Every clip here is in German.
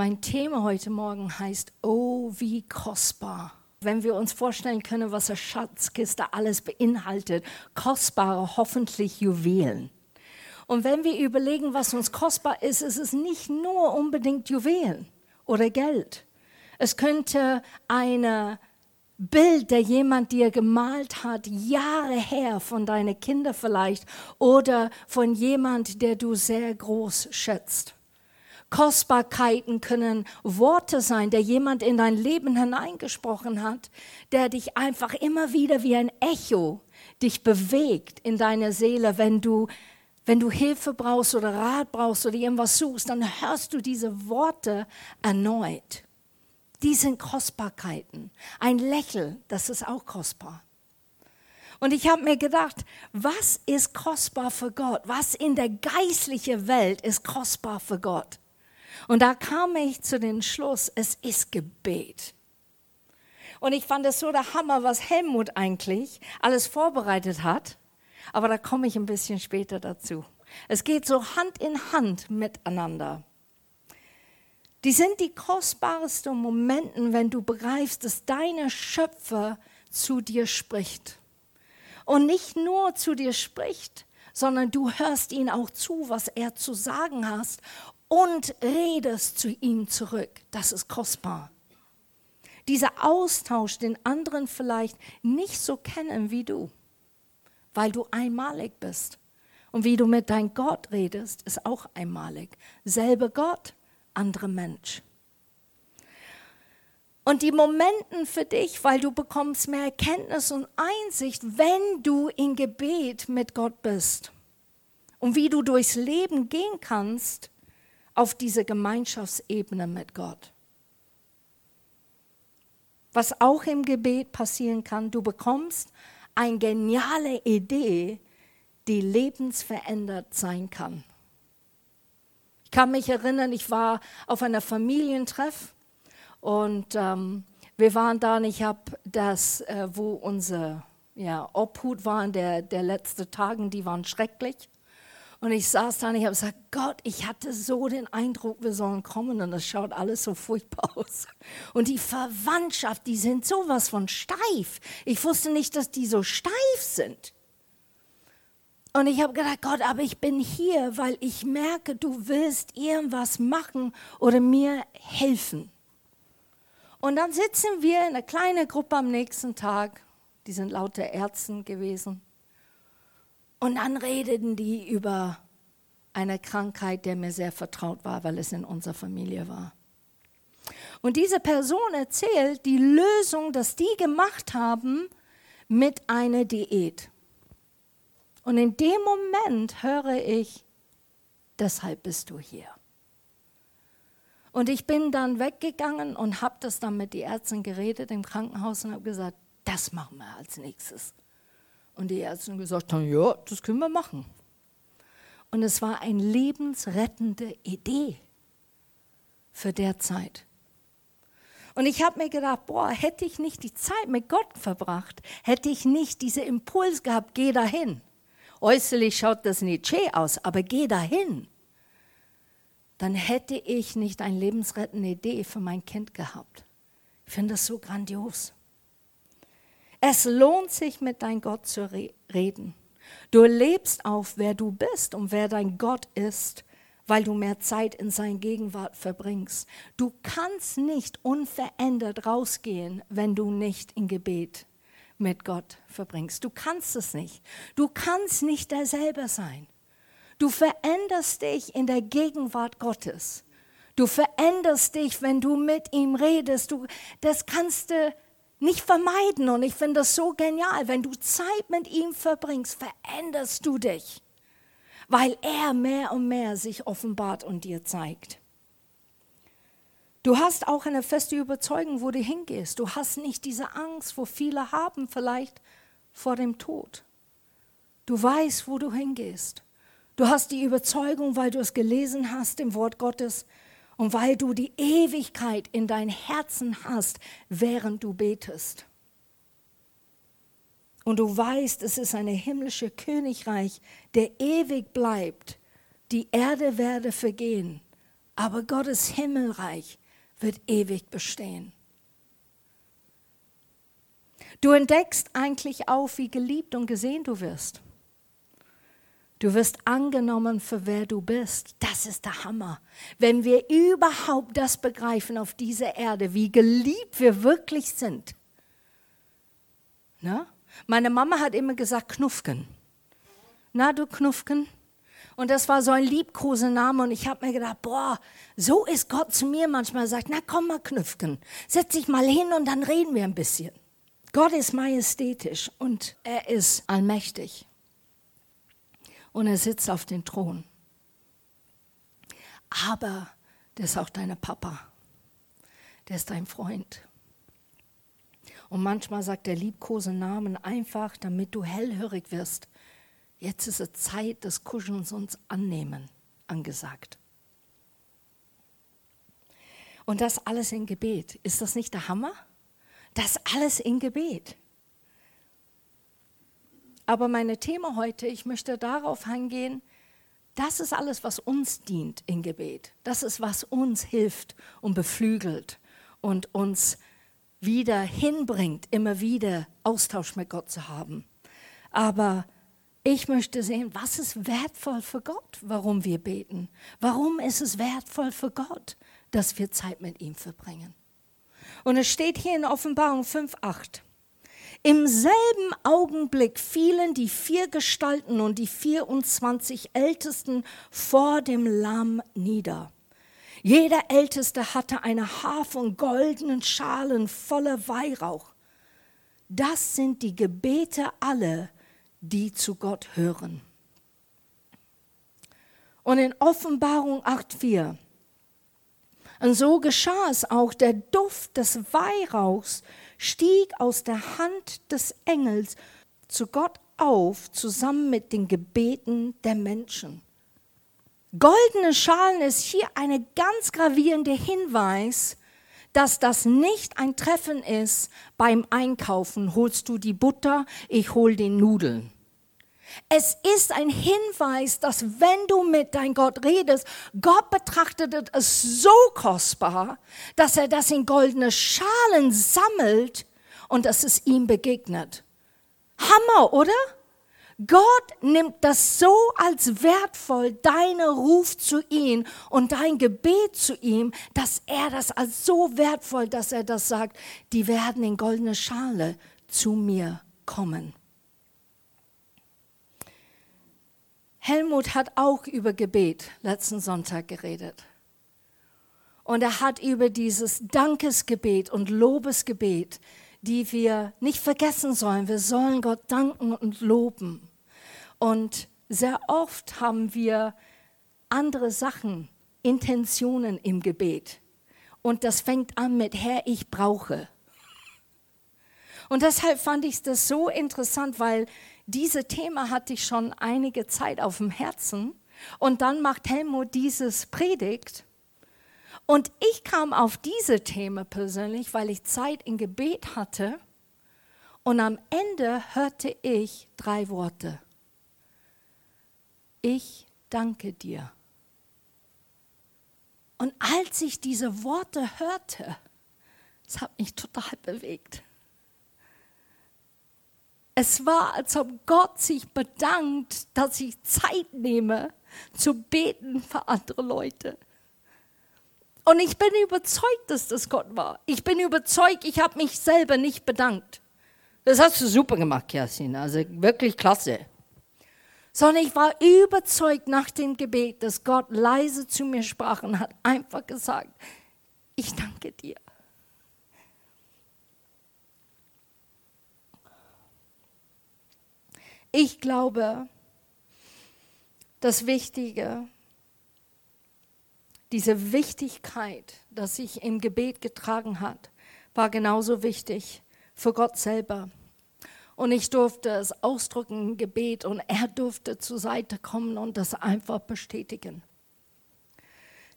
Mein Thema heute Morgen heißt, oh, wie kostbar. Wenn wir uns vorstellen können, was eine Schatzkiste alles beinhaltet, kostbare, hoffentlich Juwelen. Und wenn wir überlegen, was uns kostbar ist, ist es nicht nur unbedingt Juwelen oder Geld. Es könnte ein Bild, der jemand dir gemalt hat, Jahre her von deinen Kindern vielleicht oder von jemand, der du sehr groß schätzt. Kostbarkeiten können Worte sein, der jemand in dein Leben hineingesprochen hat, der dich einfach immer wieder wie ein Echo dich bewegt in deiner Seele, wenn du wenn du Hilfe brauchst oder Rat brauchst oder irgendwas suchst, dann hörst du diese Worte erneut. Die sind Kostbarkeiten. Ein Lächeln, das ist auch kostbar. Und ich habe mir gedacht, was ist kostbar für Gott? Was in der geistlichen Welt ist kostbar für Gott? Und da kam ich zu dem Schluss, es ist Gebet. Und ich fand es so der Hammer, was Helmut eigentlich alles vorbereitet hat. Aber da komme ich ein bisschen später dazu. Es geht so Hand in Hand miteinander. Die sind die kostbarsten Momente, wenn du begreifst, dass deine Schöpfer zu dir spricht. Und nicht nur zu dir spricht, sondern du hörst ihn auch zu, was er zu sagen hast und redest zu ihm zurück. Das ist kostbar. Dieser Austausch, den anderen vielleicht nicht so kennen wie du weil du einmalig bist. Und wie du mit deinem Gott redest, ist auch einmalig. Selbe Gott, andere Mensch. Und die Momenten für dich, weil du bekommst mehr Erkenntnis und Einsicht, wenn du in Gebet mit Gott bist. Und wie du durchs Leben gehen kannst auf diese Gemeinschaftsebene mit Gott. Was auch im Gebet passieren kann, du bekommst eine geniale Idee, die lebensverändert sein kann. Ich kann mich erinnern, ich war auf einer Familientreff und ähm, wir waren da und ich habe das, äh, wo unser ja, Obhut waren, der, der letzte Tagen, die waren schrecklich. Und ich saß da und ich habe gesagt, Gott, ich hatte so den Eindruck, wir sollen kommen und das schaut alles so furchtbar aus. Und die Verwandtschaft, die sind sowas von steif. Ich wusste nicht, dass die so steif sind. Und ich habe gedacht, Gott, aber ich bin hier, weil ich merke, du willst irgendwas machen oder mir helfen. Und dann sitzen wir in einer kleinen Gruppe am nächsten Tag. Die sind lauter Ärzte gewesen. Und dann redeten die über eine Krankheit, der mir sehr vertraut war, weil es in unserer Familie war. Und diese Person erzählt die Lösung, dass die gemacht haben mit einer Diät. Und in dem Moment höre ich, deshalb bist du hier. Und ich bin dann weggegangen und habe das dann mit den Ärzten geredet im Krankenhaus und habe gesagt, das machen wir als nächstes. Und die Ärzte haben gesagt haben, ja, das können wir machen. Und es war eine lebensrettende Idee für der Zeit. Und ich habe mir gedacht, boah, hätte ich nicht die Zeit mit Gott verbracht, hätte ich nicht diesen Impuls gehabt, geh dahin. Äußerlich schaut das nicht schön aus, aber geh dahin. Dann hätte ich nicht eine lebensrettende Idee für mein Kind gehabt. Ich finde das so grandios. Es lohnt sich, mit deinem Gott zu reden. Du lebst auf, wer du bist und wer dein Gott ist, weil du mehr Zeit in sein Gegenwart verbringst. Du kannst nicht unverändert rausgehen, wenn du nicht in Gebet mit Gott verbringst. Du kannst es nicht. Du kannst nicht derselbe sein. Du veränderst dich in der Gegenwart Gottes. Du veränderst dich, wenn du mit ihm redest. Du, das kannst du nicht vermeiden. Und ich finde das so genial. Wenn du Zeit mit ihm verbringst, veränderst du dich, weil er mehr und mehr sich offenbart und dir zeigt. Du hast auch eine feste Überzeugung, wo du hingehst. Du hast nicht diese Angst, wo viele haben, vielleicht vor dem Tod. Du weißt, wo du hingehst. Du hast die Überzeugung, weil du es gelesen hast im Wort Gottes, und weil du die Ewigkeit in dein Herzen hast, während du betest. Und du weißt, es ist ein himmlisches Königreich, der ewig bleibt. Die Erde werde vergehen, aber Gottes Himmelreich wird ewig bestehen. Du entdeckst eigentlich auch, wie geliebt und gesehen du wirst. Du wirst angenommen für wer du bist. Das ist der Hammer. Wenn wir überhaupt das begreifen auf dieser Erde, wie geliebt wir wirklich sind. Na? Meine Mama hat immer gesagt, Knuffken. Na, du Knuffken? Und das war so ein Liebkosename und ich habe mir gedacht, boah, so ist Gott zu mir manchmal sagt, na komm mal Knüffken, setz dich mal hin und dann reden wir ein bisschen. Gott ist majestätisch und er ist allmächtig. Und er sitzt auf dem Thron. Aber der ist auch dein Papa. Der ist dein Freund. Und manchmal sagt der liebkose Namen einfach, damit du hellhörig wirst. Jetzt ist es Zeit des Kuschelns uns annehmen angesagt. Und das alles in Gebet. Ist das nicht der Hammer? Das alles in Gebet. Aber meine Thema heute, ich möchte darauf eingehen, das ist alles, was uns dient in Gebet. Das ist, was uns hilft und beflügelt und uns wieder hinbringt, immer wieder Austausch mit Gott zu haben. Aber ich möchte sehen, was ist wertvoll für Gott, warum wir beten. Warum ist es wertvoll für Gott, dass wir Zeit mit ihm verbringen. Und es steht hier in Offenbarung 5.8. Im selben Augenblick fielen die vier Gestalten und die 24 Ältesten vor dem Lamm nieder. Jeder Älteste hatte eine Haar von goldenen Schalen voller Weihrauch. Das sind die Gebete aller, die zu Gott hören. Und in Offenbarung 8.4 und so geschah es auch, der Duft des Weihrauchs stieg aus der Hand des Engels zu Gott auf, zusammen mit den Gebeten der Menschen. Goldene Schalen ist hier eine ganz gravierende Hinweis, dass das nicht ein Treffen ist beim Einkaufen. Holst du die Butter, ich hol den Nudeln. Es ist ein Hinweis, dass wenn du mit dein Gott redest, Gott betrachtet es so kostbar, dass er das in goldene Schalen sammelt und dass es ihm begegnet. Hammer, oder? Gott nimmt das so als wertvoll, deine Ruf zu ihm und dein Gebet zu ihm, dass er das als so wertvoll, dass er das sagt, die werden in goldene Schale zu mir kommen. Helmut hat auch über Gebet letzten Sonntag geredet. Und er hat über dieses Dankesgebet und Lobesgebet, die wir nicht vergessen sollen. Wir sollen Gott danken und loben. Und sehr oft haben wir andere Sachen, Intentionen im Gebet. Und das fängt an mit Herr, ich brauche. Und deshalb fand ich das so interessant, weil dieses Thema hatte ich schon einige Zeit auf dem Herzen. Und dann macht Helmut dieses Predigt. Und ich kam auf diese Thema persönlich, weil ich Zeit in Gebet hatte. Und am Ende hörte ich drei Worte. Ich danke dir. Und als ich diese Worte hörte, es hat mich total bewegt. Es war, als ob Gott sich bedankt, dass ich Zeit nehme, zu beten für andere Leute. Und ich bin überzeugt, dass das Gott war. Ich bin überzeugt, ich habe mich selber nicht bedankt. Das hast du super gemacht, Kerstin. Also wirklich klasse. Sondern ich war überzeugt nach dem Gebet, dass Gott leise zu mir sprach und hat einfach gesagt, ich danke dir. Ich glaube, das Wichtige, diese Wichtigkeit, dass sich im Gebet getragen hat, war genauso wichtig für Gott selber. Und ich durfte es ausdrücken im Gebet und er durfte zur Seite kommen und das einfach bestätigen.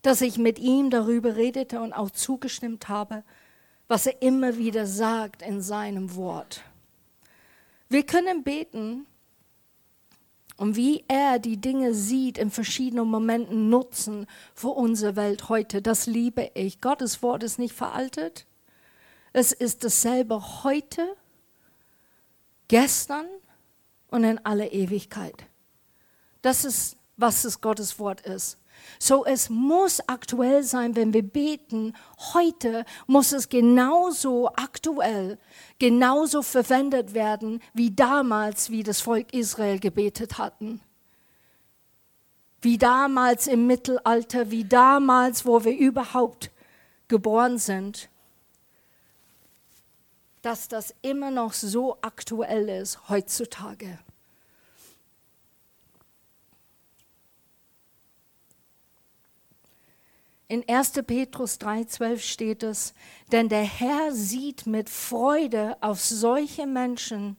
Dass ich mit ihm darüber redete und auch zugestimmt habe, was er immer wieder sagt in seinem Wort. Wir können beten, und wie er die Dinge sieht in verschiedenen Momenten nutzen für unsere Welt heute. Das liebe ich. Gottes Wort ist nicht veraltet. Es ist dasselbe heute, gestern und in aller Ewigkeit. Das ist, was es Gottes Wort ist. So, es muss aktuell sein, wenn wir beten. Heute muss es genauso aktuell, genauso verwendet werden, wie damals, wie das Volk Israel gebetet hatten. Wie damals im Mittelalter, wie damals, wo wir überhaupt geboren sind. Dass das immer noch so aktuell ist heutzutage. In 1. Petrus 3,12 steht es, denn der Herr sieht mit Freude auf solche Menschen,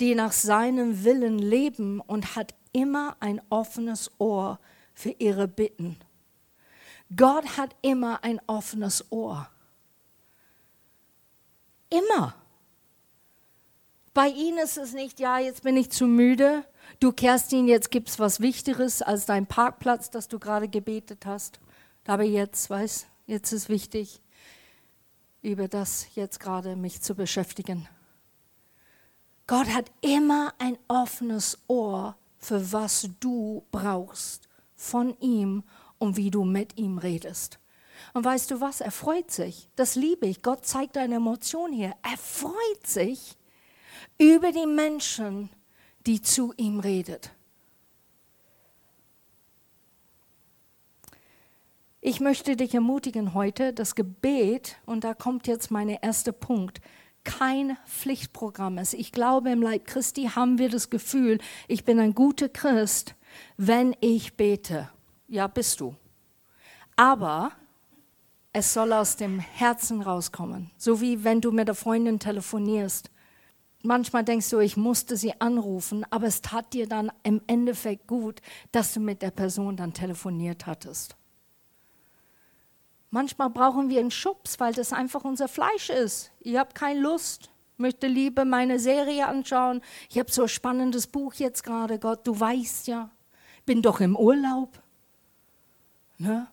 die nach seinem Willen leben und hat immer ein offenes Ohr für ihre Bitten. Gott hat immer ein offenes Ohr. Immer. Bei ihm ist es nicht, ja, jetzt bin ich zu müde. Du, Kerstin, jetzt gibt es was Wichtigeres als dein Parkplatz, das du gerade gebetet hast. Aber jetzt, weiß, jetzt ist wichtig, über das jetzt gerade mich zu beschäftigen. Gott hat immer ein offenes Ohr für was du brauchst von ihm und wie du mit ihm redest. Und weißt du was? Er freut sich. Das liebe ich. Gott zeigt eine Emotion hier. Er freut sich über die Menschen, die zu ihm redet. Ich möchte dich ermutigen heute, das Gebet, und da kommt jetzt mein erster Punkt, kein Pflichtprogramm ist. Ich glaube, im Leib Christi haben wir das Gefühl, ich bin ein guter Christ, wenn ich bete. Ja, bist du. Aber es soll aus dem Herzen rauskommen. So wie wenn du mit der Freundin telefonierst. Manchmal denkst du, ich musste sie anrufen, aber es tat dir dann im Endeffekt gut, dass du mit der Person dann telefoniert hattest. Manchmal brauchen wir einen Schubs, weil das einfach unser Fleisch ist. Ich habe keine Lust, möchte lieber meine Serie anschauen. Ich habe so ein spannendes Buch jetzt gerade, Gott, du weißt ja, bin doch im Urlaub. Ne?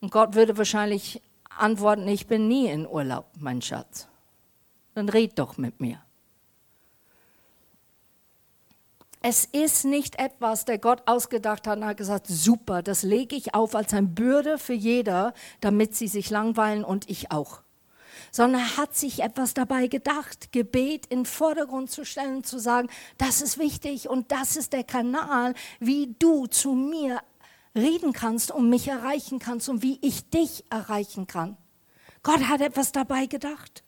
Und Gott würde wahrscheinlich antworten, ich bin nie in Urlaub, mein Schatz. Dann red doch mit mir. Es ist nicht etwas, der Gott ausgedacht hat und hat gesagt, super, das lege ich auf als eine Bürde für jeder, damit sie sich langweilen und ich auch. Sondern er hat sich etwas dabei gedacht, Gebet in den Vordergrund zu stellen, zu sagen, das ist wichtig und das ist der Kanal, wie du zu mir reden kannst und mich erreichen kannst und wie ich dich erreichen kann. Gott hat etwas dabei gedacht.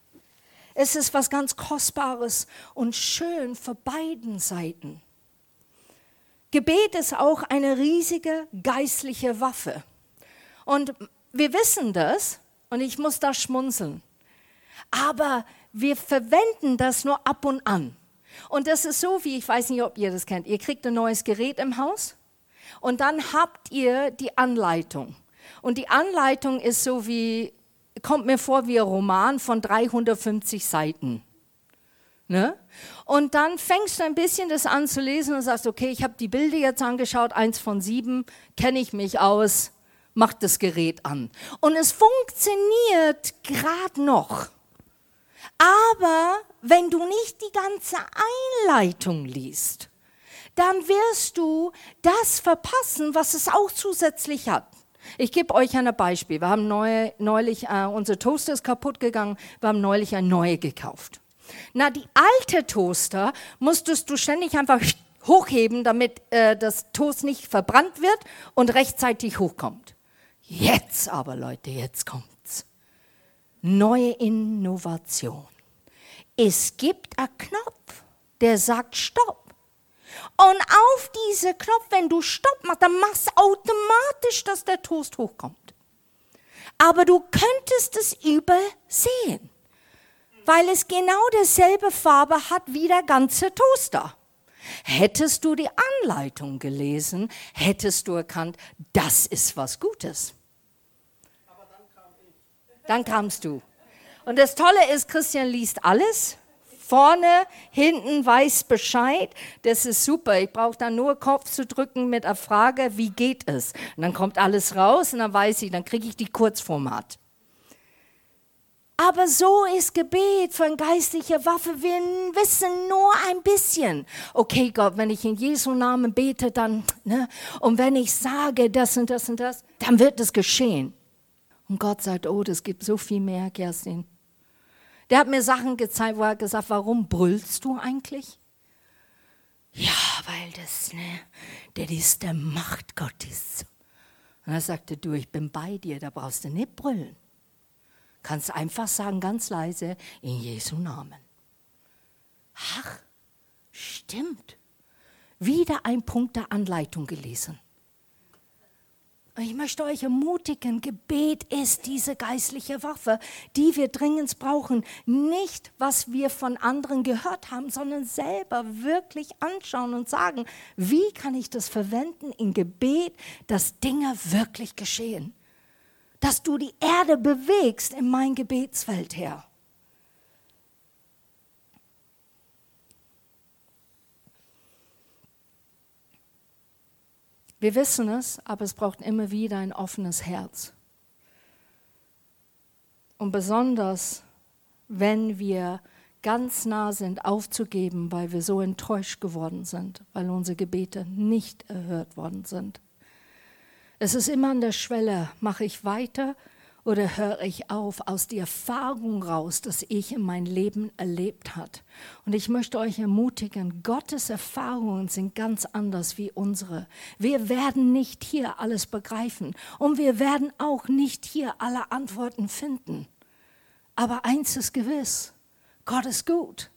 Es ist was ganz Kostbares und schön für beiden Seiten. Gebet ist auch eine riesige geistliche Waffe. Und wir wissen das und ich muss da schmunzeln. Aber wir verwenden das nur ab und an. Und das ist so wie, ich weiß nicht, ob ihr das kennt, ihr kriegt ein neues Gerät im Haus und dann habt ihr die Anleitung. Und die Anleitung ist so wie, kommt mir vor wie ein Roman von 350 Seiten. Ne? Und dann fängst du ein bisschen das an zu lesen und sagst, okay, ich habe die Bilder jetzt angeschaut, eins von sieben, kenne ich mich aus, mach das Gerät an. Und es funktioniert gerade noch. Aber wenn du nicht die ganze Einleitung liest, dann wirst du das verpassen, was es auch zusätzlich hat. Ich gebe euch ein Beispiel. Wir haben neu, neulich, äh, unser Toaster ist kaputt gegangen, wir haben neulich ein neues gekauft. Na, die alte Toaster musstest du ständig einfach hochheben, damit äh, das Toast nicht verbrannt wird und rechtzeitig hochkommt. Jetzt aber, Leute, jetzt kommt's. Neue Innovation. Es gibt einen Knopf, der sagt Stopp. Und auf diese Knopf, wenn du Stopp machst, dann machst du automatisch, dass der Toast hochkommt. Aber du könntest es übersehen weil es genau dieselbe Farbe hat wie der ganze Toaster. Hättest du die Anleitung gelesen, hättest du erkannt, das ist was Gutes. Aber dann kam ich. Dann kamst du. Und das Tolle ist, Christian liest alles Vorne, hinten weiß Bescheid. Das ist super. Ich brauche dann nur Kopf zu drücken mit der Frage, wie geht es? Und dann kommt alles raus und dann weiß ich, dann kriege ich die Kurzformat. Aber so ist Gebet von geistlicher Waffe. Wir wissen nur ein bisschen. Okay, Gott, wenn ich in Jesu Namen bete, dann, ne? Und wenn ich sage das und das und das, dann wird es geschehen. Und Gott sagt, oh, das gibt so viel mehr, Kerstin. Der hat mir Sachen gezeigt, wo er gesagt, warum brüllst du eigentlich? Ja, weil das, ne, das ist der Macht Gottes. Und er sagte, du, ich bin bei dir, da brauchst du nicht brüllen. Kannst einfach sagen, ganz leise, in Jesu Namen. Ach, stimmt. Wieder ein Punkt der Anleitung gelesen. Ich möchte euch ermutigen, Gebet ist diese geistliche Waffe, die wir dringend brauchen. Nicht, was wir von anderen gehört haben, sondern selber wirklich anschauen und sagen, wie kann ich das verwenden in Gebet, dass Dinge wirklich geschehen dass du die Erde bewegst in mein Gebetsfeld, Herr. Wir wissen es, aber es braucht immer wieder ein offenes Herz. Und besonders, wenn wir ganz nah sind, aufzugeben, weil wir so enttäuscht geworden sind, weil unsere Gebete nicht erhört worden sind. Es ist immer an der Schwelle, mache ich weiter oder höre ich auf aus der Erfahrung raus, dass ich in meinem Leben erlebt hat. Und ich möchte euch ermutigen, Gottes Erfahrungen sind ganz anders wie unsere. Wir werden nicht hier alles begreifen und wir werden auch nicht hier alle Antworten finden. Aber eins ist gewiss, Gott ist gut.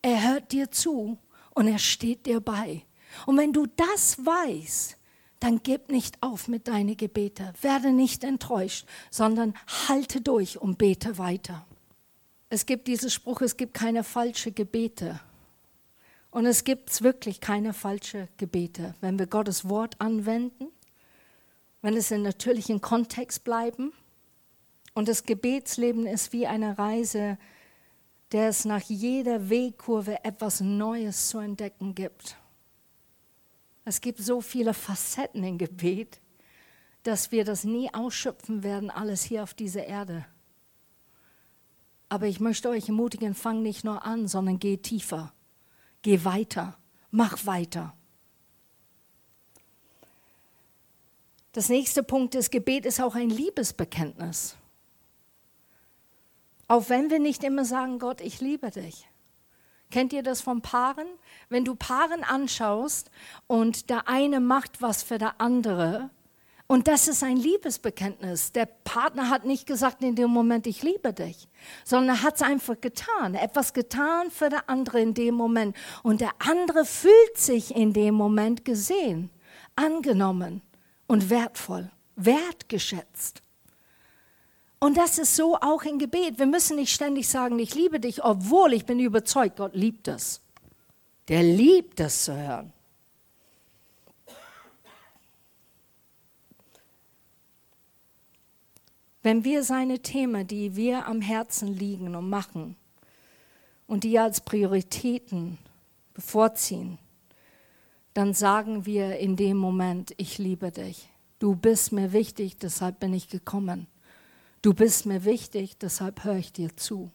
Er hört dir zu und er steht dir bei. Und wenn du das weißt, dann gib nicht auf mit deinen Gebeten. Werde nicht enttäuscht, sondern halte durch und bete weiter. Es gibt diesen Spruch, es gibt keine falschen Gebete. Und es gibt wirklich keine falschen Gebete. Wenn wir Gottes Wort anwenden, wenn es in natürlichen Kontext bleiben. Und das Gebetsleben ist wie eine Reise, der es nach jeder Wegkurve etwas Neues zu entdecken gibt. Es gibt so viele Facetten im Gebet, dass wir das nie ausschöpfen werden, alles hier auf dieser Erde. Aber ich möchte euch ermutigen, fang nicht nur an, sondern geh tiefer. Geh weiter. Mach weiter. Das nächste Punkt ist, Gebet ist auch ein Liebesbekenntnis. Auch wenn wir nicht immer sagen, Gott, ich liebe dich. Kennt ihr das von Paaren? Wenn du Paaren anschaust und der eine macht was für der andere, und das ist ein Liebesbekenntnis. Der Partner hat nicht gesagt in dem Moment, ich liebe dich, sondern er hat es einfach getan. Etwas getan für der andere in dem Moment. Und der andere fühlt sich in dem Moment gesehen, angenommen und wertvoll, wertgeschätzt. Und das ist so auch im Gebet. Wir müssen nicht ständig sagen, ich liebe dich, obwohl ich bin überzeugt, Gott liebt es. Der liebt es zu hören. Wenn wir seine Themen, die wir am Herzen liegen und machen und die als Prioritäten bevorziehen, dann sagen wir in dem Moment, ich liebe dich. Du bist mir wichtig, deshalb bin ich gekommen. Du bist mir wichtig, deshalb höre ich dir zu.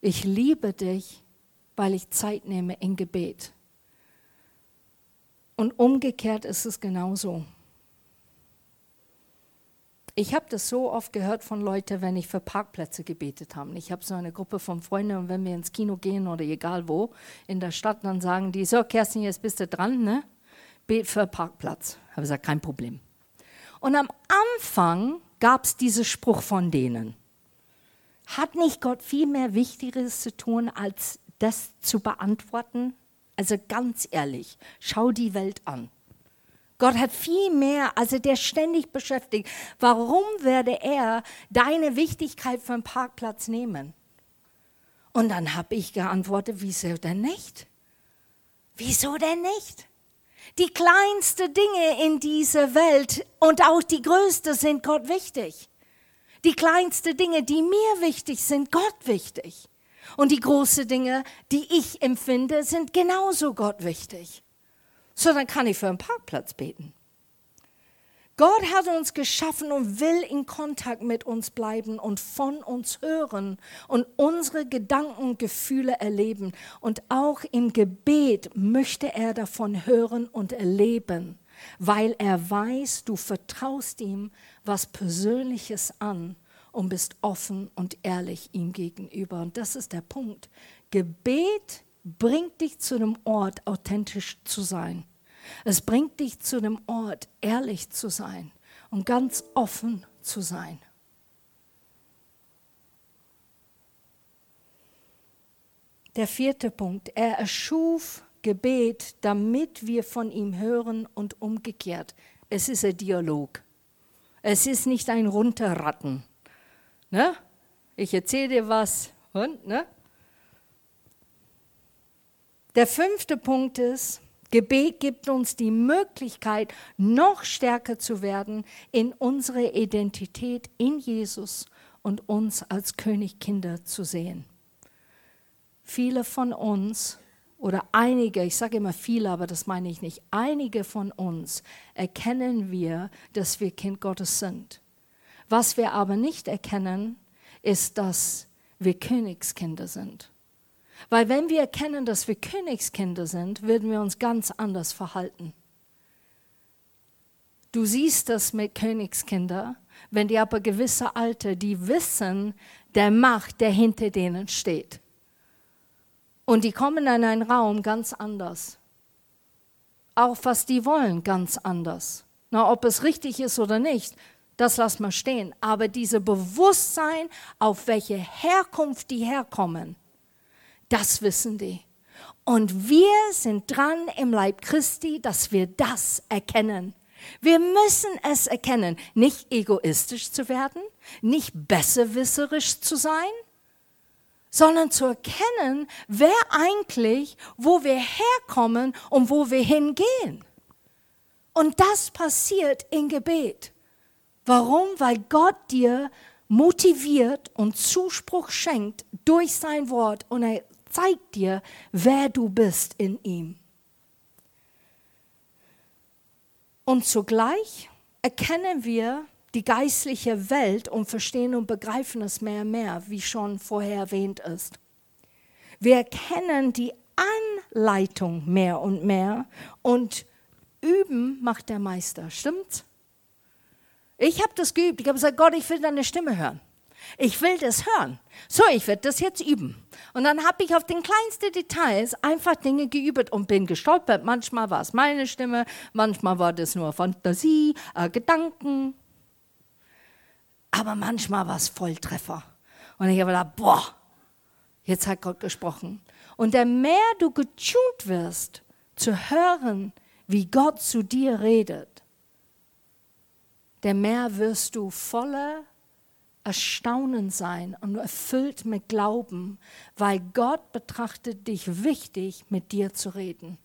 Ich liebe dich, weil ich Zeit nehme in Gebet. Und umgekehrt ist es genauso. Ich habe das so oft gehört von Leuten, wenn ich für Parkplätze gebetet habe. Ich habe so eine Gruppe von Freunden und wenn wir ins Kino gehen oder egal wo in der Stadt, dann sagen die, so Kerstin, jetzt bist du dran, ne? Bet für Parkplatz. Habe gesagt, kein Problem. Und am Anfang gab es diesen Spruch von denen. Hat nicht Gott viel mehr Wichtigeres zu tun, als das zu beantworten? Also ganz ehrlich, schau die Welt an. Gott hat viel mehr, also der ständig beschäftigt. Warum werde er deine Wichtigkeit für einen Parkplatz nehmen? Und dann habe ich geantwortet, wieso denn nicht? Wieso denn nicht? Die kleinsten Dinge in dieser Welt und auch die größten sind Gott wichtig. Die kleinsten Dinge, die mir wichtig sind, Gott wichtig. Und die großen Dinge, die ich empfinde, sind genauso Gott wichtig. So, dann kann ich für einen Parkplatz beten. Gott hat uns geschaffen und will in Kontakt mit uns bleiben und von uns hören und unsere Gedanken und Gefühle erleben. Und auch im Gebet möchte er davon hören und erleben, weil er weiß, du vertraust ihm was Persönliches an und bist offen und ehrlich ihm gegenüber. Und das ist der Punkt. Gebet bringt dich zu dem Ort, authentisch zu sein. Es bringt dich zu dem Ort, ehrlich zu sein und ganz offen zu sein. Der vierte Punkt, er erschuf Gebet, damit wir von ihm hören und umgekehrt. Es ist ein Dialog. Es ist nicht ein Runterratten. Ne? Ich erzähle dir was und, ne? Der fünfte Punkt ist, Gebet gibt uns die Möglichkeit, noch stärker zu werden in unsere Identität in Jesus und uns als Königkinder zu sehen. Viele von uns oder einige, ich sage immer viele, aber das meine ich nicht, einige von uns erkennen wir, dass wir Kind Gottes sind. Was wir aber nicht erkennen, ist, dass wir Königskinder sind. Weil wenn wir erkennen, dass wir Königskinder sind, würden wir uns ganz anders verhalten. Du siehst das mit Königskinder, wenn die aber gewisse Alte, die wissen der Macht, der hinter denen steht. Und die kommen in einen Raum ganz anders. Auch was die wollen, ganz anders. Na, ob es richtig ist oder nicht, das lassen wir stehen. Aber dieses Bewusstsein, auf welche Herkunft die herkommen, das wissen die. Und wir sind dran im Leib Christi, dass wir das erkennen. Wir müssen es erkennen, nicht egoistisch zu werden, nicht besserwisserisch zu sein, sondern zu erkennen, wer eigentlich, wo wir herkommen und wo wir hingehen. Und das passiert in Gebet. Warum? Weil Gott dir motiviert und Zuspruch schenkt durch sein Wort und er zeigt dir, wer du bist in ihm. Und zugleich erkennen wir die geistliche Welt und verstehen und begreifen es mehr und mehr, wie schon vorher erwähnt ist. Wir erkennen die Anleitung mehr und mehr und üben macht der Meister. Stimmt's? Ich habe das geübt. Ich habe gesagt, Gott, ich will deine Stimme hören. Ich will das hören. So, ich werde das jetzt üben. Und dann habe ich auf den kleinsten Details einfach Dinge geübt und bin gestolpert. Manchmal war es meine Stimme, manchmal war das nur Fantasie, äh, Gedanken. Aber manchmal war es Volltreffer. Und ich habe gedacht, boah, jetzt hat Gott gesprochen. Und der mehr du getunt wirst, zu hören, wie Gott zu dir redet, der mehr wirst du voller Erstaunen sein und erfüllt mit Glauben, weil Gott betrachtet dich wichtig, mit dir zu reden.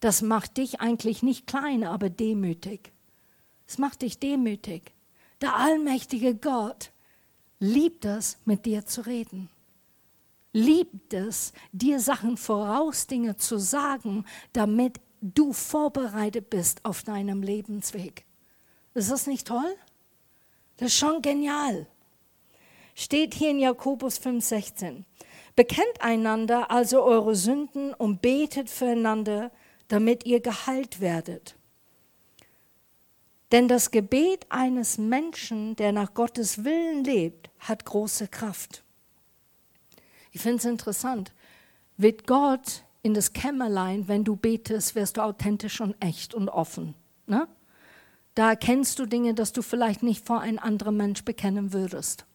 Das macht dich eigentlich nicht klein, aber demütig. Es macht dich demütig. Der allmächtige Gott liebt es, mit dir zu reden. Liebt es, dir Sachen voraus, Dinge zu sagen, damit du vorbereitet bist auf deinem Lebensweg. Ist das nicht toll? Das ist schon genial. Steht hier in Jakobus 5,16. Bekennt einander also eure Sünden und betet füreinander, damit ihr geheilt werdet. Denn das Gebet eines Menschen, der nach Gottes Willen lebt, hat große Kraft. Ich finde es interessant. Wird Gott in das Kämmerlein, wenn du betest, wirst du authentisch und echt und offen. Ne? Da erkennst du Dinge, dass du vielleicht nicht vor ein anderer Mensch bekennen würdest.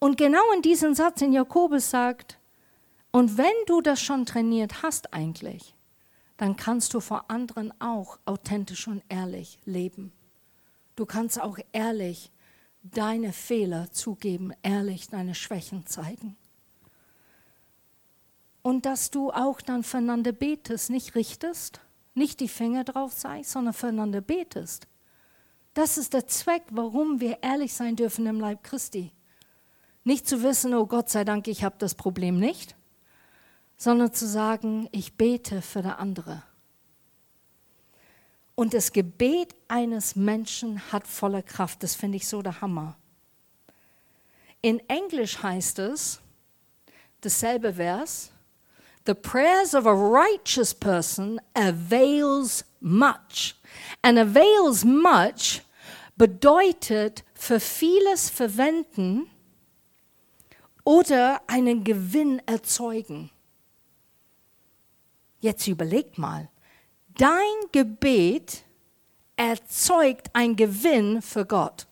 Und genau in diesem Satz in Jakobus sagt, und wenn du das schon trainiert hast eigentlich, dann kannst du vor anderen auch authentisch und ehrlich leben. Du kannst auch ehrlich deine Fehler zugeben, ehrlich deine Schwächen zeigen. Und dass du auch dann füreinander betest, nicht richtest, nicht die Finger drauf zeigst, sondern füreinander betest. Das ist der Zweck, warum wir ehrlich sein dürfen im Leib Christi. Nicht zu wissen, oh Gott sei Dank, ich habe das Problem nicht, sondern zu sagen, ich bete für der andere. Und das Gebet eines Menschen hat volle Kraft. Das finde ich so der Hammer. In Englisch heißt es, dasselbe Vers, The prayers of a righteous person avails much. And avails much bedeutet für vieles verwenden oder einen Gewinn erzeugen. Jetzt überlegt mal, dein Gebet erzeugt einen Gewinn für Gott.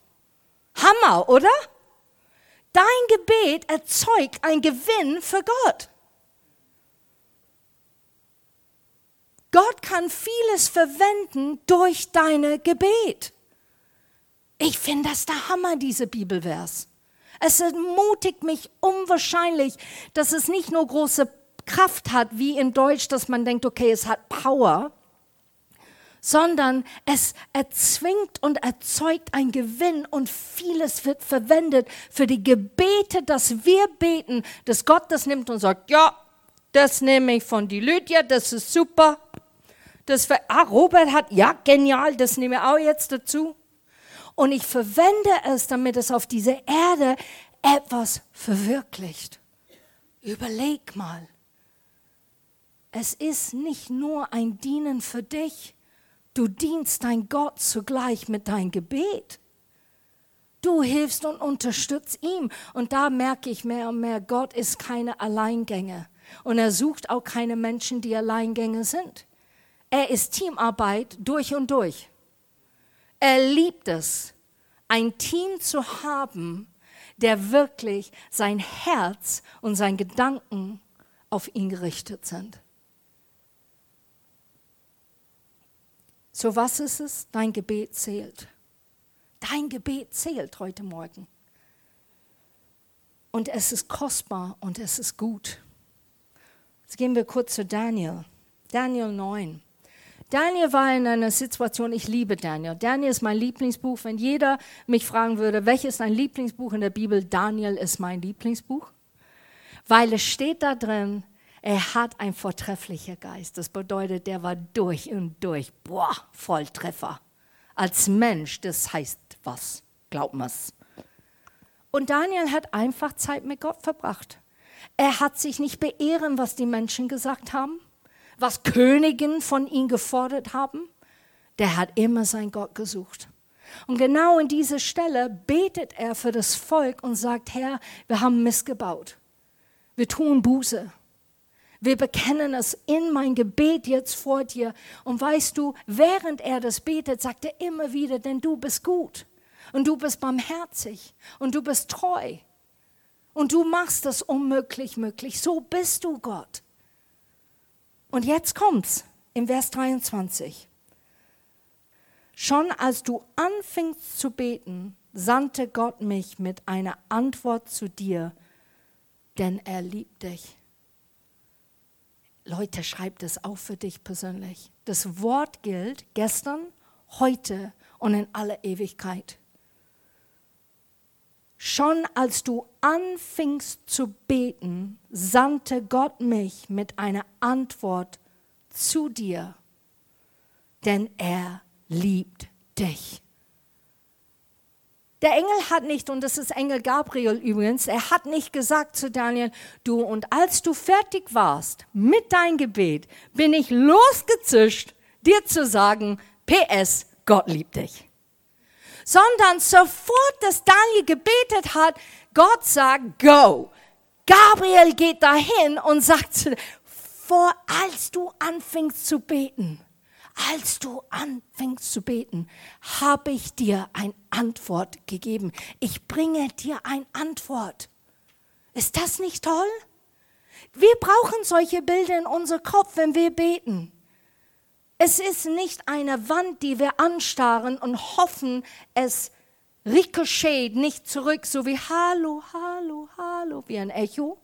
Hammer, oder? Dein Gebet erzeugt einen Gewinn für Gott. Gott kann vieles verwenden durch deine Gebet. Ich finde das der Hammer, diese Bibelvers. Es ermutigt mich unwahrscheinlich, dass es nicht nur große Kraft hat, wie in Deutsch, dass man denkt, okay, es hat Power, sondern es erzwingt und erzeugt ein Gewinn und vieles wird verwendet für die Gebete, dass wir beten, dass Gott das nimmt und sagt, ja, das nehme ich von die Lydia, das ist super. Das, ah, Robert hat, ja, genial, das nehme ich auch jetzt dazu. Und ich verwende es, damit es auf dieser Erde etwas verwirklicht. Überleg mal. Es ist nicht nur ein Dienen für dich, Du dienst dein Gott zugleich mit deinem Gebet. Du hilfst und unterstützt ihm. Und da merke ich mehr und mehr, Gott ist keine Alleingänge. Und er sucht auch keine Menschen, die Alleingänge sind. Er ist Teamarbeit durch und durch. Er liebt es, ein Team zu haben, der wirklich sein Herz und sein Gedanken auf ihn gerichtet sind. So was ist es? Dein Gebet zählt. Dein Gebet zählt heute Morgen. Und es ist kostbar und es ist gut. Jetzt gehen wir kurz zu Daniel. Daniel 9. Daniel war in einer Situation, ich liebe Daniel. Daniel ist mein Lieblingsbuch. Wenn jeder mich fragen würde, welches ist dein Lieblingsbuch in der Bibel, Daniel ist mein Lieblingsbuch. Weil es steht da drin, er hat ein vortrefflicher Geist. Das bedeutet, der war durch und durch, boah, Volltreffer. Als Mensch, das heißt was, glaub mir's. Und Daniel hat einfach Zeit mit Gott verbracht. Er hat sich nicht beehren, was die Menschen gesagt haben, was Königen von ihm gefordert haben. Der hat immer sein Gott gesucht. Und genau in dieser Stelle betet er für das Volk und sagt, Herr, wir haben missgebaut. Wir tun Buße. Wir bekennen es in mein Gebet jetzt vor dir. Und weißt du, während er das betet, sagt er immer wieder, denn du bist gut und du bist barmherzig und du bist treu und du machst das unmöglich möglich. So bist du Gott. Und jetzt kommt's im Vers 23. Schon als du anfingst zu beten, sandte Gott mich mit einer Antwort zu dir, denn er liebt dich. Leute, schreibt es auch für dich persönlich. Das Wort gilt gestern, heute und in aller Ewigkeit. Schon als du anfingst zu beten, sandte Gott mich mit einer Antwort zu dir, denn er liebt dich. Der Engel hat nicht, und das ist Engel Gabriel übrigens, er hat nicht gesagt zu Daniel, du, und als du fertig warst mit deinem Gebet, bin ich losgezischt, dir zu sagen, PS, Gott liebt dich. Sondern sofort, dass Daniel gebetet hat, Gott sagt, go. Gabriel geht dahin und sagt, vor als du anfängst zu beten, als du anfängst zu beten, habe ich dir eine Antwort gegeben. Ich bringe dir eine Antwort. Ist das nicht toll? Wir brauchen solche Bilder in unserem Kopf, wenn wir beten. Es ist nicht eine Wand, die wir anstarren und hoffen, es ricochet nicht zurück, so wie Hallo, Hallo, Hallo, wie ein Echo,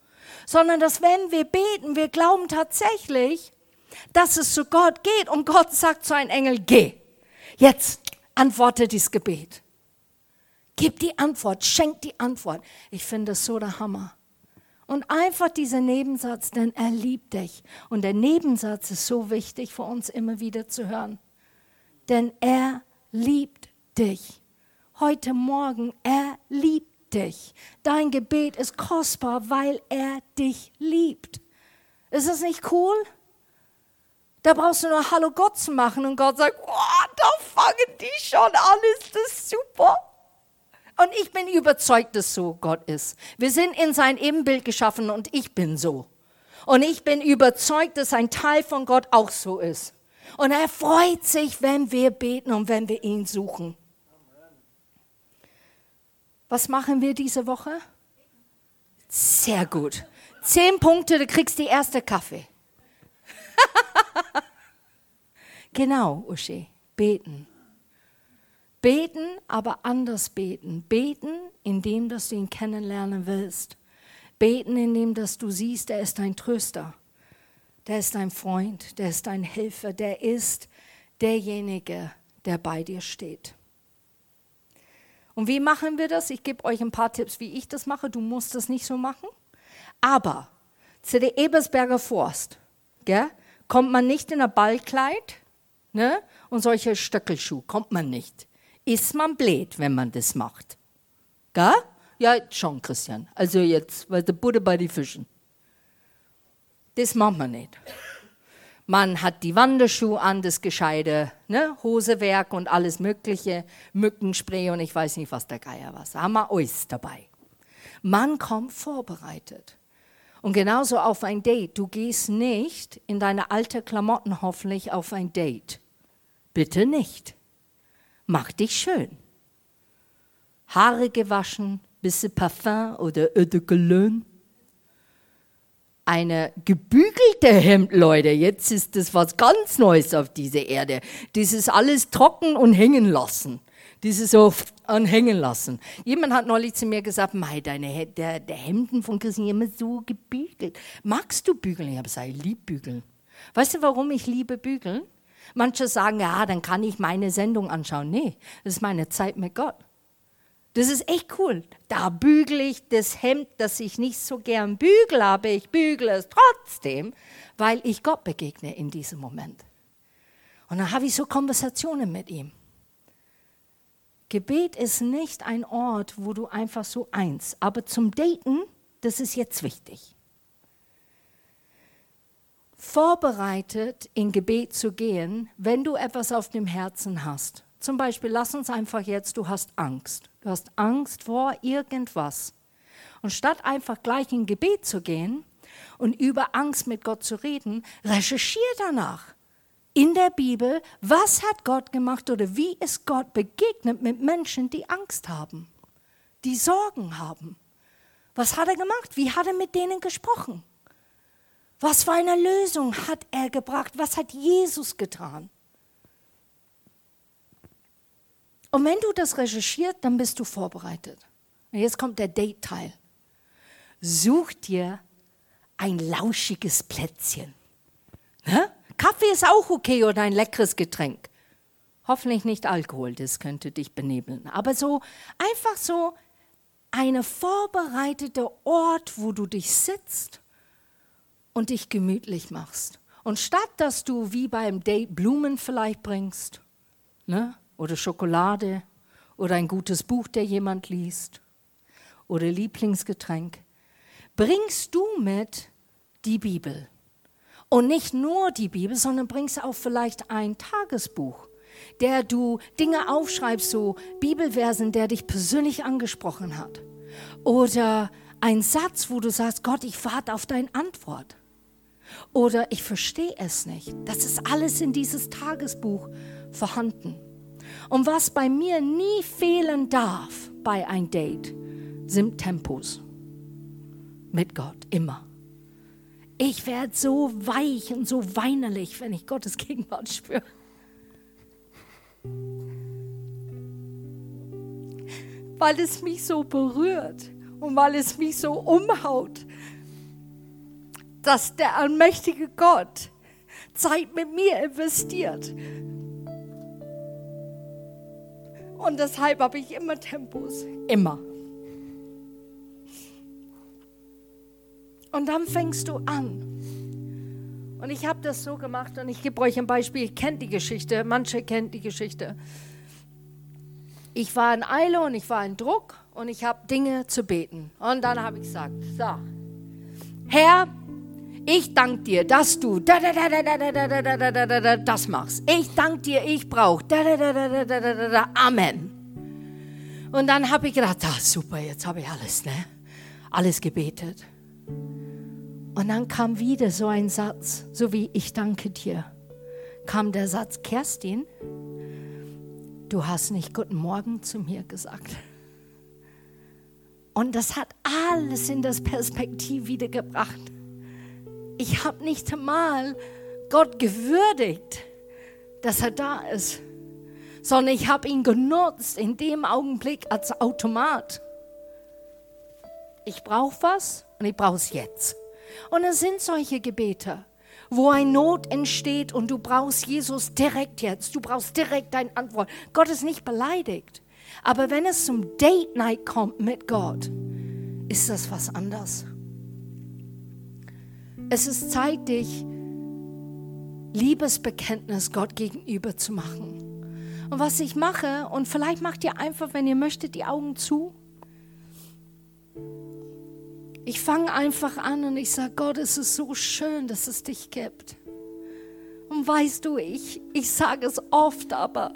sondern dass wenn wir beten, wir glauben tatsächlich, dass es zu Gott geht und Gott sagt zu einem Engel, geh. Jetzt antworte dieses Gebet. Gib die Antwort, schenk die Antwort. Ich finde das so der Hammer. Und einfach dieser Nebensatz, denn er liebt dich. Und der Nebensatz ist so wichtig für uns immer wieder zu hören. Denn er liebt dich. Heute Morgen, er liebt dich. Dein Gebet ist kostbar, weil er dich liebt. Ist das nicht cool? Da brauchst du nur Hallo Gott zu machen und Gott sagt, oh, da fangen die schon an, ist das super. Und ich bin überzeugt, dass so Gott ist. Wir sind in sein Ebenbild geschaffen und ich bin so. Und ich bin überzeugt, dass ein Teil von Gott auch so ist. Und er freut sich, wenn wir beten und wenn wir ihn suchen. Was machen wir diese Woche? Sehr gut. Zehn Punkte, du kriegst die erste Kaffee. genau, Uschi, beten. Beten, aber anders beten. Beten, indem dass du ihn kennenlernen willst. Beten, indem dass du siehst, er ist dein Tröster. Der ist dein Freund, der ist dein Helfer, der ist derjenige, der bei dir steht. Und wie machen wir das? Ich gebe euch ein paar Tipps, wie ich das mache. Du musst das nicht so machen. Aber zu der Ebersberger Forst gell, kommt man nicht in ein Ballkleid ne, und solche Stöckelschuhe. Kommt man nicht ist man blöd, wenn man das macht. Gell? Ja, schon, Christian. Also jetzt, weil der Buddha bei den Fischen. Das macht man nicht. Man hat die Wanderschuhe an, das gescheite ne, Hosewerk und alles Mögliche, Mückenspray und ich weiß nicht, was der Geier war. Da haben wir alles dabei. Man kommt vorbereitet. Und genauso auf ein Date. Du gehst nicht in deine alten Klamotten hoffentlich auf ein Date. Bitte nicht. Mach dich schön. Haare gewaschen, bisschen Parfum oder Eau de Cologne. Eine gebügelte Hemd, Leute, jetzt ist das was ganz Neues auf dieser Erde. Ist alles trocken und hängen lassen. Ist so anhängen lassen. Jemand hat neulich zu mir gesagt, Mei, deine der, der Hemden von Christian immer so gebügelt. Magst du bügeln? Ich habe gesagt, ich liebe bügeln. Weißt du, warum ich liebe bügeln? Manche sagen, ja, dann kann ich meine Sendung anschauen. Nee, das ist meine Zeit mit Gott. Das ist echt cool. Da bügele ich das Hemd, das ich nicht so gern bügel, aber ich bügele es trotzdem, weil ich Gott begegne in diesem Moment. Und dann habe ich so Konversationen mit ihm. Gebet ist nicht ein Ort, wo du einfach so eins, aber zum Daten, das ist jetzt wichtig vorbereitet, in Gebet zu gehen, wenn du etwas auf dem Herzen hast. Zum Beispiel, lass uns einfach jetzt, du hast Angst. Du hast Angst vor irgendwas. Und statt einfach gleich in Gebet zu gehen und über Angst mit Gott zu reden, recherchier danach in der Bibel, was hat Gott gemacht oder wie ist Gott begegnet mit Menschen, die Angst haben, die Sorgen haben. Was hat er gemacht? Wie hat er mit denen gesprochen? Was für eine Lösung hat er gebracht? Was hat Jesus getan? Und wenn du das recherchiert, dann bist du vorbereitet. Und jetzt kommt der Date-Teil. Such dir ein lauschiges Plätzchen. Ne? Kaffee ist auch okay oder ein leckeres Getränk. Hoffentlich nicht Alkohol, das könnte dich benebeln. Aber so einfach so eine vorbereitete Ort, wo du dich sitzt und dich gemütlich machst. Und statt dass du wie beim Date Blumen vielleicht bringst, ne? oder Schokolade oder ein gutes Buch, der jemand liest, oder Lieblingsgetränk, bringst du mit die Bibel. Und nicht nur die Bibel, sondern bringst auch vielleicht ein Tagesbuch, der du Dinge aufschreibst, so Bibelversen, der dich persönlich angesprochen hat. Oder ein Satz, wo du sagst, Gott, ich warte auf deine Antwort. Oder ich verstehe es nicht. Das ist alles in dieses Tagesbuch vorhanden. Und was bei mir nie fehlen darf bei ein Date, sind Tempos. Mit Gott, immer. Ich werde so weich und so weinerlich, wenn ich Gottes Gegenwart spüre. Weil es mich so berührt und weil es mich so umhaut dass der allmächtige Gott Zeit mit mir investiert. Und deshalb habe ich immer Tempos. Immer. Und dann fängst du an. Und ich habe das so gemacht und ich gebe euch ein Beispiel. Ich kenne die Geschichte, manche kennen die Geschichte. Ich war in Eile und ich war in Druck und ich habe Dinge zu beten. Und dann habe ich gesagt, so, Herr, ich danke dir, dass du das machst. Ich danke dir, ich brauche. Amen. Und dann habe ich gedacht, ah, super, jetzt habe ich alles, ne? Alles gebetet. Und dann kam wieder so ein Satz, so wie ich danke dir. Kam der Satz, Kerstin, du hast nicht guten Morgen zu mir gesagt. Und das hat alles in das Perspektiv wiedergebracht. Ich habe nicht einmal Gott gewürdigt, dass er da ist, sondern ich habe ihn genutzt in dem Augenblick als Automat. Ich brauche was und ich brauche es jetzt. Und es sind solche Gebete, wo eine Not entsteht und du brauchst Jesus direkt jetzt. Du brauchst direkt deine Antwort. Gott ist nicht beleidigt. Aber wenn es zum Date Night kommt mit Gott, ist das was anderes. Es ist Zeit, dich Liebesbekenntnis Gott gegenüber zu machen. Und was ich mache, und vielleicht macht ihr einfach, wenn ihr möchtet, die Augen zu. Ich fange einfach an und ich sage, Gott, es ist so schön, dass es dich gibt. Und weißt du, ich, ich sage es oft, aber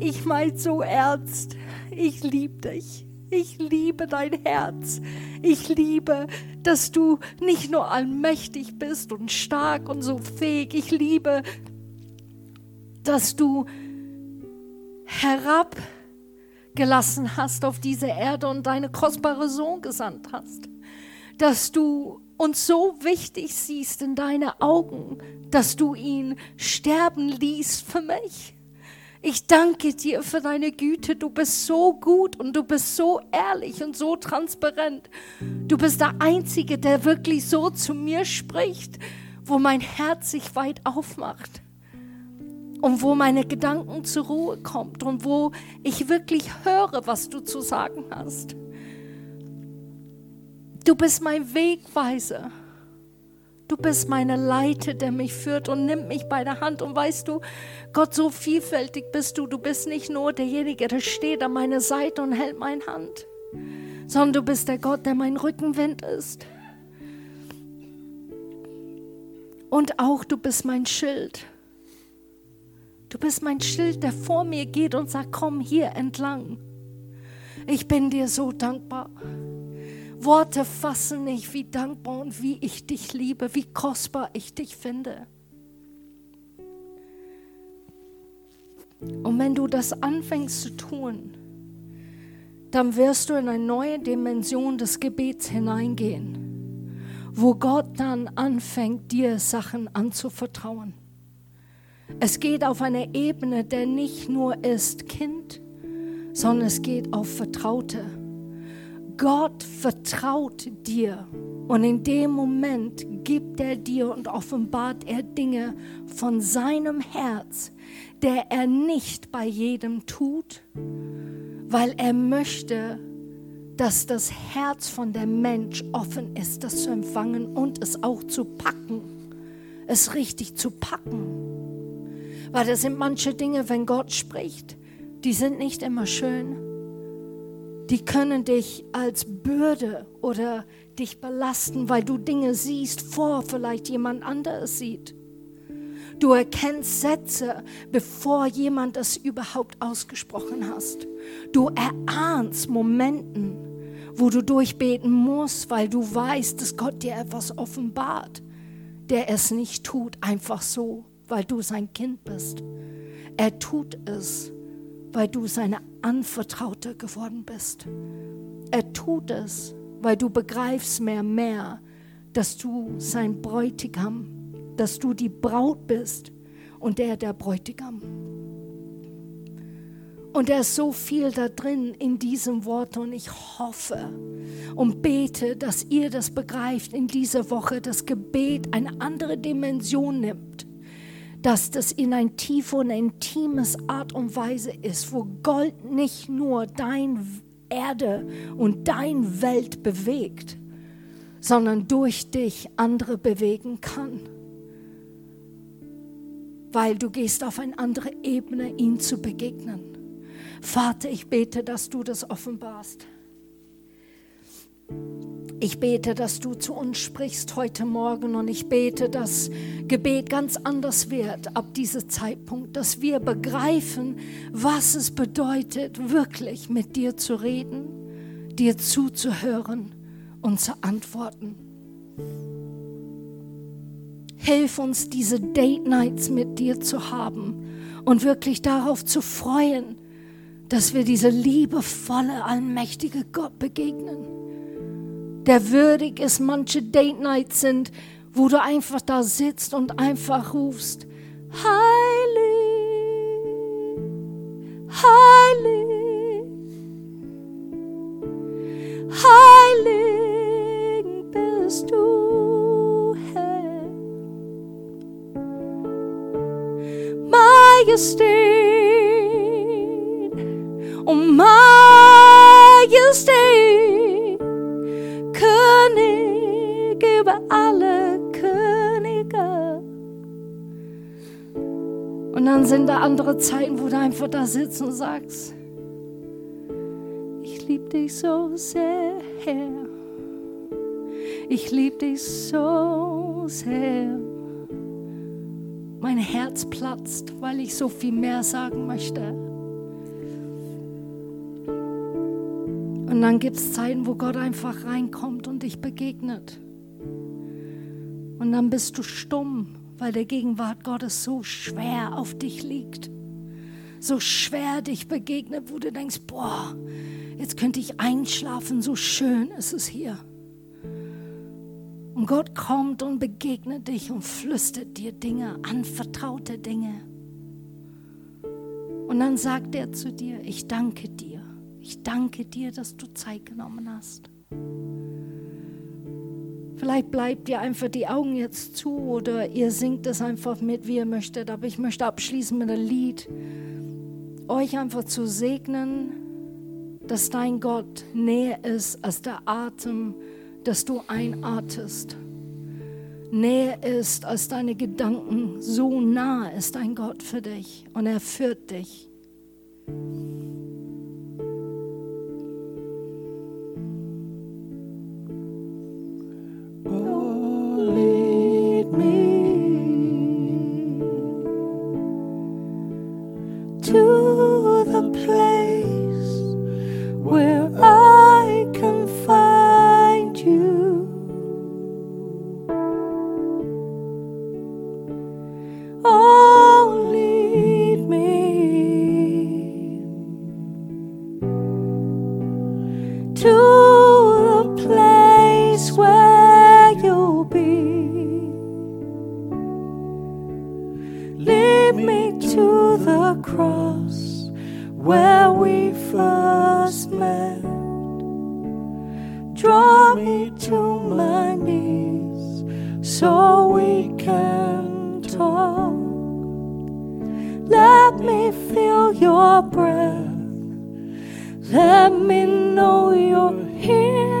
ich meine so ernst. Ich liebe dich. Ich liebe dein Herz. Ich liebe, dass du nicht nur allmächtig bist und stark und so fähig. Ich liebe, dass du herab gelassen hast auf diese Erde und deine kostbare Sohn gesandt hast. Dass du uns so wichtig siehst in deine Augen, dass du ihn sterben ließt für mich. Ich danke dir für deine Güte. Du bist so gut und du bist so ehrlich und so transparent. Du bist der Einzige, der wirklich so zu mir spricht, wo mein Herz sich weit aufmacht und wo meine Gedanken zur Ruhe kommt und wo ich wirklich höre, was du zu sagen hast. Du bist mein Wegweiser. Du bist meine Leite, der mich führt und nimmt mich bei der Hand. Und weißt du, Gott, so vielfältig bist du. Du bist nicht nur derjenige, der steht an meiner Seite und hält meine Hand, sondern du bist der Gott, der mein Rückenwind ist. Und auch du bist mein Schild. Du bist mein Schild, der vor mir geht und sagt, komm hier entlang. Ich bin dir so dankbar. Worte fassen nicht, wie dankbar und wie ich dich liebe, wie kostbar ich dich finde. Und wenn du das anfängst zu tun, dann wirst du in eine neue Dimension des Gebets hineingehen, wo Gott dann anfängt, dir Sachen anzuvertrauen. Es geht auf eine Ebene, der nicht nur ist Kind, sondern es geht auf Vertraute. Gott vertraut dir und in dem Moment gibt er dir und offenbart er Dinge von seinem Herz, der er nicht bei jedem tut, weil er möchte, dass das Herz von der Mensch offen ist, das zu empfangen und es auch zu packen, es richtig zu packen. Weil das sind manche Dinge, wenn Gott spricht, die sind nicht immer schön. Die können dich als Bürde oder dich belasten, weil du Dinge siehst, vor vielleicht jemand anderes sieht. Du erkennst Sätze, bevor jemand es überhaupt ausgesprochen hast. Du erahnst Momenten, wo du durchbeten musst, weil du weißt, dass Gott dir etwas offenbart, der es nicht tut, einfach so weil du sein Kind bist. Er tut es, weil du seine Anvertraute geworden bist. Er tut es, weil du begreifst mehr, mehr, dass du sein Bräutigam, dass du die Braut bist und er der Bräutigam. Und da ist so viel da drin in diesem Wort und ich hoffe und bete, dass ihr das begreift in dieser Woche, das Gebet eine andere Dimension nimmt dass das in ein tief und intimes Art und Weise ist, wo Gold nicht nur dein Erde und dein Welt bewegt, sondern durch dich andere bewegen kann. Weil du gehst auf eine andere Ebene, ihm zu begegnen. Vater, ich bete, dass du das offenbarst. Ich bete, dass du zu uns sprichst heute Morgen und ich bete, dass Gebet ganz anders wird ab diesem Zeitpunkt, dass wir begreifen, was es bedeutet, wirklich mit dir zu reden, dir zuzuhören und zu antworten. Hilf uns, diese Date Nights mit dir zu haben und wirklich darauf zu freuen, dass wir diese liebevolle, allmächtige Gott begegnen der würdig ist. Manche Date Nights sind, wo du einfach da sitzt und einfach rufst, heilig, heilig, heilig bist du. Majestät und Majestät König über alle Könige. Und dann sind da andere Zeiten, wo du einfach da sitzt und sagst, ich liebe dich so sehr, Herr. Ich liebe dich so sehr. Mein Herz platzt, weil ich so viel mehr sagen möchte. Und dann gibt es Zeiten, wo Gott einfach reinkommt und dich begegnet. Und dann bist du stumm, weil der Gegenwart Gottes so schwer auf dich liegt. So schwer dich begegnet, wo du denkst, boah, jetzt könnte ich einschlafen, so schön ist es hier. Und Gott kommt und begegnet dich und flüstert dir Dinge, anvertraute Dinge. Und dann sagt er zu dir, ich danke dir ich danke dir, dass du Zeit genommen hast. Vielleicht bleibt ihr einfach die Augen jetzt zu oder ihr singt es einfach mit, wie ihr möchtet. Aber ich möchte abschließen mit einem Lied, euch einfach zu segnen, dass dein Gott näher ist als der Atem, dass du einatmest. Näher ist als deine Gedanken. So nah ist dein Gott für dich und er führt dich. to the place where you'll be. Lead me to the cross where we first met. Draw me to my knees so we can talk. Let me feel your breath let me know you're here.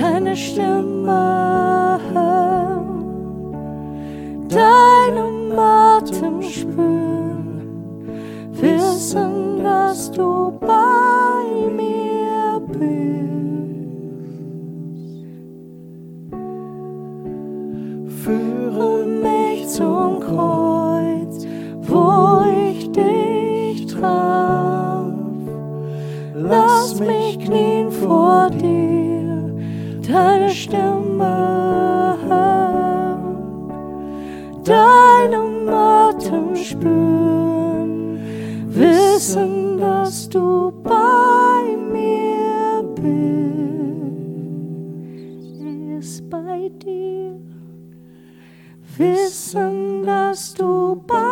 Deine deinem Atem spüren, wissen, dass du bei mir bist. Führe mich zum Kreuz, knien vor dir, deine Stimme hören, deinem Atem spüren, wissen, dass du bei mir bist. Ist bei dir, wissen, dass du bei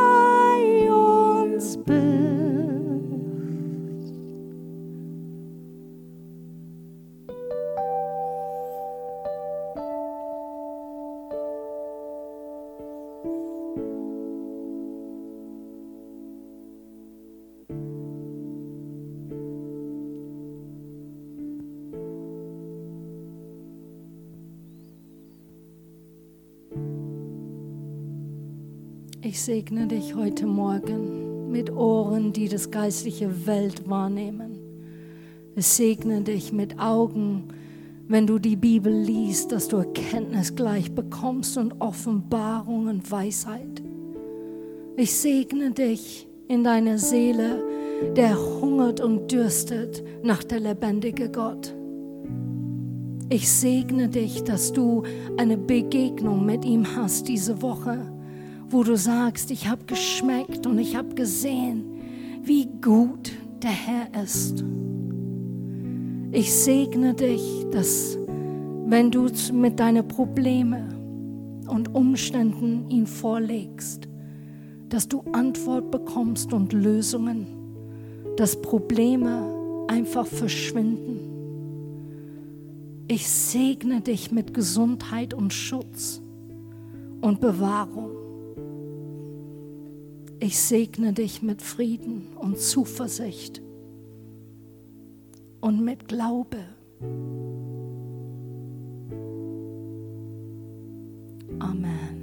Ich segne dich heute Morgen mit Ohren, die das geistliche Welt wahrnehmen. Ich segne dich mit Augen, wenn du die Bibel liest, dass du Erkenntnis gleich bekommst und Offenbarung und Weisheit. Ich segne dich in deiner Seele, der hungert und dürstet nach der lebendige Gott. Ich segne dich, dass du eine Begegnung mit ihm hast diese Woche wo du sagst, ich habe geschmeckt und ich habe gesehen, wie gut der Herr ist. Ich segne dich, dass wenn du mit deinen Problemen und Umständen ihn vorlegst, dass du Antwort bekommst und Lösungen, dass Probleme einfach verschwinden. Ich segne dich mit Gesundheit und Schutz und Bewahrung. Ich segne dich mit Frieden und Zuversicht und mit Glaube. Amen.